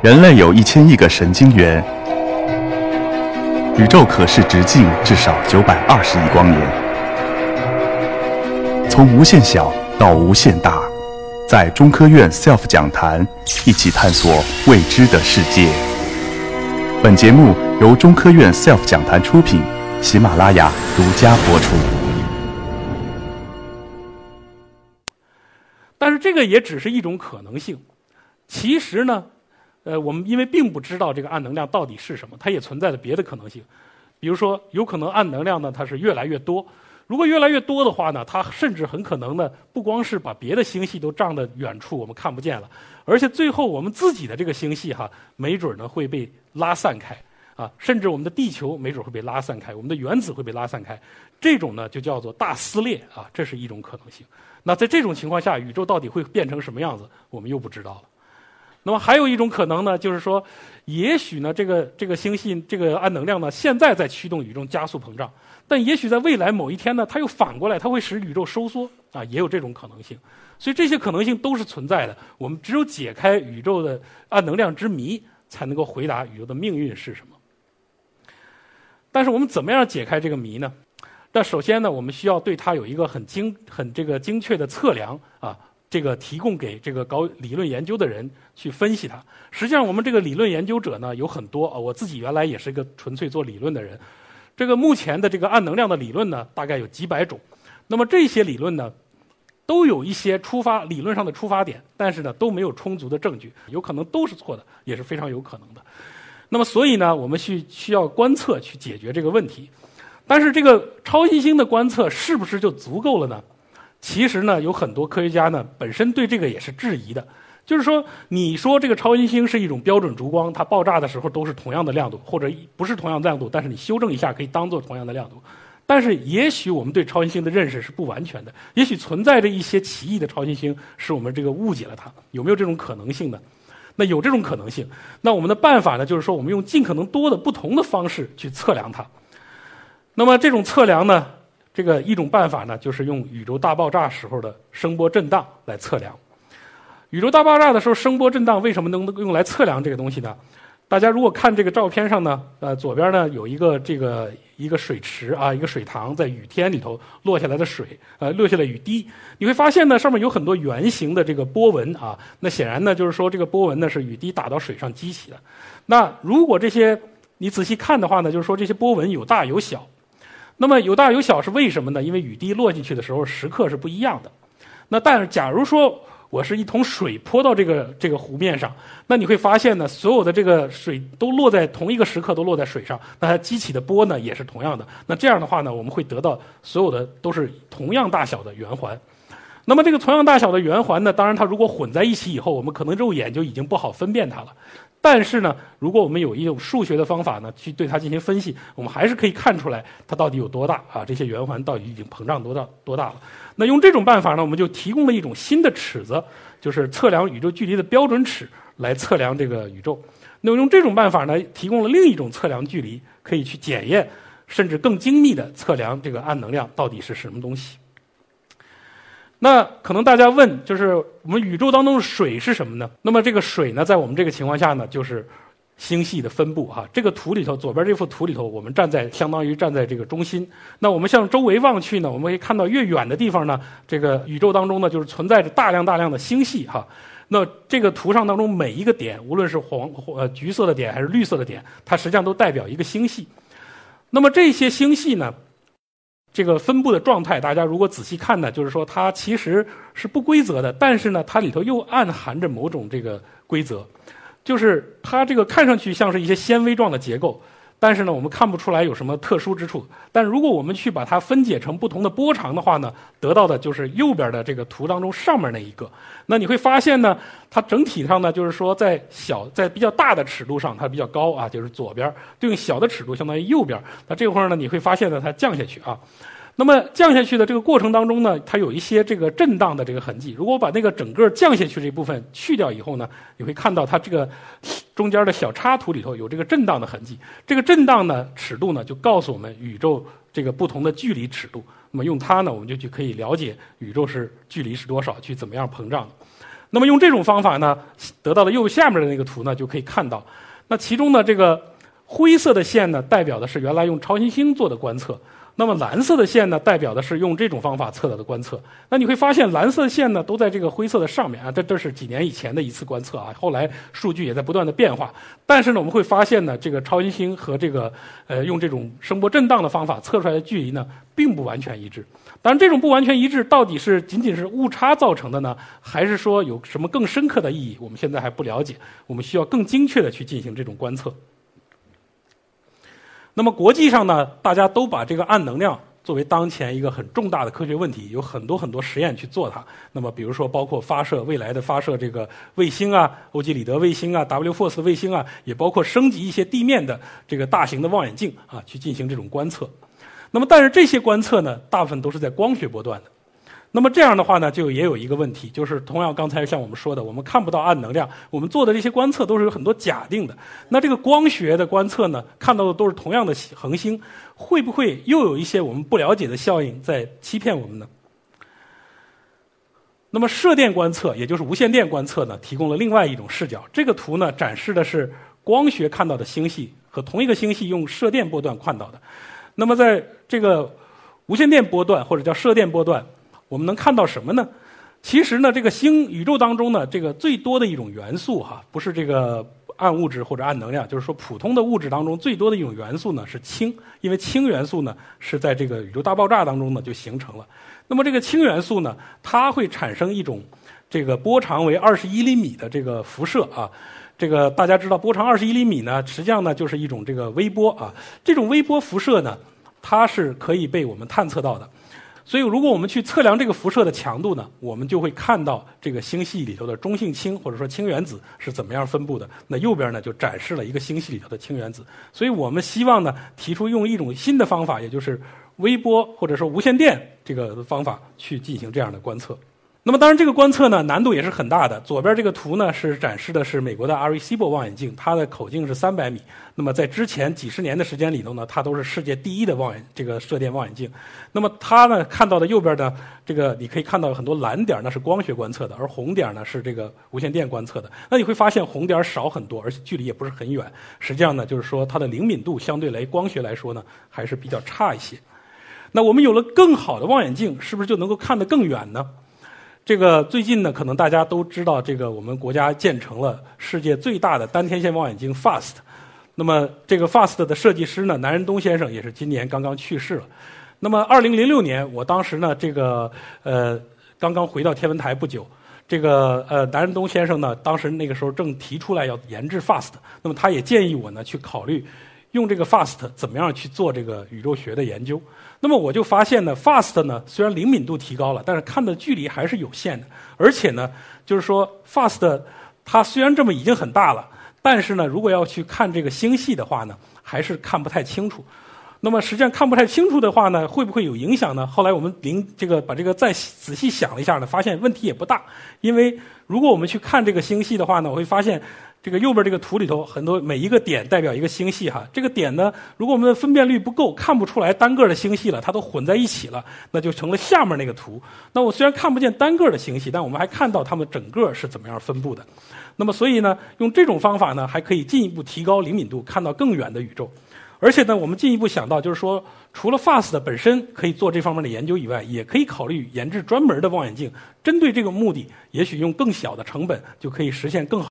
人类有一千亿个神经元，宇宙可视直径至少九百二十亿光年。从无限小到无限大，在中科院 SELF 讲坛一起探索未知的世界。本节目由中科院 SELF 讲坛出品，喜马拉雅独家播出。但是这个也只是一种可能性。其实呢，呃，我们因为并不知道这个暗能量到底是什么，它也存在着别的可能性。比如说，有可能暗能量呢，它是越来越多。如果越来越多的话呢，它甚至很可能呢，不光是把别的星系都胀得远处我们看不见了，而且最后我们自己的这个星系哈，没准呢会被拉散开啊，甚至我们的地球没准会被拉散开，我们的原子会被拉散开。这种呢就叫做大撕裂啊，这是一种可能性。那在这种情况下，宇宙到底会变成什么样子，我们又不知道了。那么还有一种可能呢，就是说，也许呢，这个这个星系这个暗能量呢，现在在驱动宇宙加速膨胀。但也许在未来某一天呢，它又反过来，它会使宇宙收缩啊，也有这种可能性。所以这些可能性都是存在的。我们只有解开宇宙的暗能量之谜，才能够回答宇宙的命运是什么。但是我们怎么样解开这个谜呢？那首先呢，我们需要对它有一个很精、很这个精确的测量啊，这个提供给这个搞理论研究的人去分析它。实际上，我们这个理论研究者呢有很多啊，我自己原来也是一个纯粹做理论的人。这个目前的这个暗能量的理论呢，大概有几百种。那么这些理论呢，都有一些出发理论上的出发点，但是呢都没有充足的证据，有可能都是错的，也是非常有可能的。那么所以呢，我们需需要观测去解决这个问题。但是这个超新星的观测是不是就足够了呢？其实呢，有很多科学家呢本身对这个也是质疑的。就是说，你说这个超新星是一种标准烛光，它爆炸的时候都是同样的亮度，或者不是同样的亮度，但是你修正一下可以当做同样的亮度。但是，也许我们对超新星的认识是不完全的，也许存在着一些奇异的超新星，使我们这个误解了它。有没有这种可能性呢？那有这种可能性。那我们的办法呢，就是说，我们用尽可能多的不同的方式去测量它。那么，这种测量呢，这个一种办法呢，就是用宇宙大爆炸时候的声波震荡来测量。宇宙大爆炸的时候，声波震荡为什么能用来测量这个东西呢？大家如果看这个照片上呢，呃，左边呢有一个这个一个水池啊，一个水塘在雨天里头落下来的水，呃，落下来雨滴，你会发现呢，上面有很多圆形的这个波纹啊。那显然呢，就是说这个波纹呢是雨滴打到水上激起的。那如果这些你仔细看的话呢，就是说这些波纹有大有小。那么有大有小是为什么呢？因为雨滴落进去的时候时刻是不一样的。那但是假如说。我是一桶水泼到这个这个湖面上，那你会发现呢，所有的这个水都落在同一个时刻都落在水上，那它激起的波呢也是同样的。那这样的话呢，我们会得到所有的都是同样大小的圆环。那么这个同样大小的圆环呢，当然它如果混在一起以后，我们可能肉眼就已经不好分辨它了。但是呢，如果我们有一种数学的方法呢，去对它进行分析，我们还是可以看出来它到底有多大啊？这些圆环到底已经膨胀多大多大了？那用这种办法呢，我们就提供了一种新的尺子，就是测量宇宙距离的标准尺，来测量这个宇宙。那么用这种办法呢，提供了另一种测量距离，可以去检验，甚至更精密的测量这个暗能量到底是什么东西。那可能大家问，就是我们宇宙当中的水是什么呢？那么这个水呢，在我们这个情况下呢，就是星系的分布哈。这个图里头，左边这幅图里头，我们站在相当于站在这个中心。那我们向周围望去呢，我们可以看到越远的地方呢，这个宇宙当中呢，就是存在着大量大量的星系哈。那这个图上当中每一个点，无论是黄呃橘色的点还是绿色的点，它实际上都代表一个星系。那么这些星系呢？这个分布的状态，大家如果仔细看呢，就是说它其实是不规则的，但是呢，它里头又暗含着某种这个规则，就是它这个看上去像是一些纤维状的结构。但是呢，我们看不出来有什么特殊之处。但如果我们去把它分解成不同的波长的话呢，得到的就是右边的这个图当中上面那一个。那你会发现呢，它整体上呢，就是说在小在比较大的尺度上它比较高啊，就是左边对应小的尺度相当于右边。那这块儿呢，你会发现呢，它降下去啊。那么降下去的这个过程当中呢，它有一些这个震荡的这个痕迹。如果把那个整个降下去这部分去掉以后呢，你会看到它这个中间的小插图里头有这个震荡的痕迹。这个震荡呢，尺度呢，就告诉我们宇宙这个不同的距离尺度。那么用它呢，我们就去可以了解宇宙是距离是多少，去怎么样膨胀。那么用这种方法呢，得到的右下面的那个图呢，就可以看到，那其中呢这个灰色的线呢，代表的是原来用超新星做的观测。那么蓝色的线呢，代表的是用这种方法测到的观测。那你会发现，蓝色线呢都在这个灰色的上面啊。这这是几年以前的一次观测啊，后来数据也在不断的变化。但是呢，我们会发现呢，这个超新星和这个呃用这种声波震荡的方法测出来的距离呢，并不完全一致。当然，这种不完全一致到底是仅仅是误差造成的呢，还是说有什么更深刻的意义？我们现在还不了解。我们需要更精确的去进行这种观测。那么国际上呢，大家都把这个暗能量作为当前一个很重大的科学问题，有很多很多实验去做它。那么比如说，包括发射未来的发射这个卫星啊，欧几里得卫星啊，W-Force 卫星啊，也包括升级一些地面的这个大型的望远镜啊，去进行这种观测。那么，但是这些观测呢，大部分都是在光学波段的。那么这样的话呢，就也有一个问题，就是同样刚才像我们说的，我们看不到暗能量，我们做的这些观测都是有很多假定的。那这个光学的观测呢，看到的都是同样的恒星，会不会又有一些我们不了解的效应在欺骗我们呢？那么射电观测，也就是无线电观测呢，提供了另外一种视角。这个图呢，展示的是光学看到的星系和同一个星系用射电波段看到的。那么在这个无线电波段或者叫射电波段。我们能看到什么呢？其实呢，这个星宇宙当中呢，这个最多的一种元素哈，不是这个暗物质或者暗能量，就是说普通的物质当中最多的一种元素呢是氢，因为氢元素呢是在这个宇宙大爆炸当中呢就形成了。那么这个氢元素呢，它会产生一种这个波长为二十一厘米的这个辐射啊。这个大家知道，波长二十一厘米呢，实际上呢就是一种这个微波啊。这种微波辐射呢，它是可以被我们探测到的。所以，如果我们去测量这个辐射的强度呢，我们就会看到这个星系里头的中性氢或者说氢原子是怎么样分布的。那右边呢，就展示了一个星系里头的氢原子。所以我们希望呢，提出用一种新的方法，也就是微波或者说无线电这个方法去进行这样的观测。那么当然，这个观测呢难度也是很大的。左边这个图呢是展示的是美国的 Arecibo 望远镜，它的口径是三百米。那么在之前几十年的时间里头呢，它都是世界第一的望远这个射电望远镜。那么它呢看到的右边的这个，你可以看到很多蓝点，那是光学观测的，而红点呢是这个无线电观测的。那你会发现红点少很多，而且距离也不是很远。实际上呢，就是说它的灵敏度相对来光学来说呢还是比较差一些。那我们有了更好的望远镜，是不是就能够看得更远呢？这个最近呢，可能大家都知道，这个我们国家建成了世界最大的单天线望远镜 FAST。那么这个 FAST 的设计师呢，南仁东先生也是今年刚刚去世了。那么二零零六年，我当时呢，这个呃刚刚回到天文台不久，这个呃南仁东先生呢，当时那个时候正提出来要研制 FAST，那么他也建议我呢去考虑。用这个 FAST 怎么样去做这个宇宙学的研究？那么我就发现呢，FAST 呢虽然灵敏度提高了，但是看的距离还是有限的。而且呢，就是说 FAST 它虽然这么已经很大了，但是呢，如果要去看这个星系的话呢，还是看不太清楚。那么实际上看不太清楚的话呢，会不会有影响呢？后来我们临这个把这个再仔细想了一下呢，发现问题也不大。因为如果我们去看这个星系的话呢，我会发现。这个右边这个图里头，很多每一个点代表一个星系哈。这个点呢，如果我们的分辨率不够，看不出来单个的星系了，它都混在一起了，那就成了下面那个图。那我虽然看不见单个的星系，但我们还看到它们整个是怎么样分布的。那么所以呢，用这种方法呢，还可以进一步提高灵敏度，看到更远的宇宙。而且呢，我们进一步想到，就是说，除了 FAST 本身可以做这方面的研究以外，也可以考虑研制专门的望远镜，针对这个目的，也许用更小的成本就可以实现更好。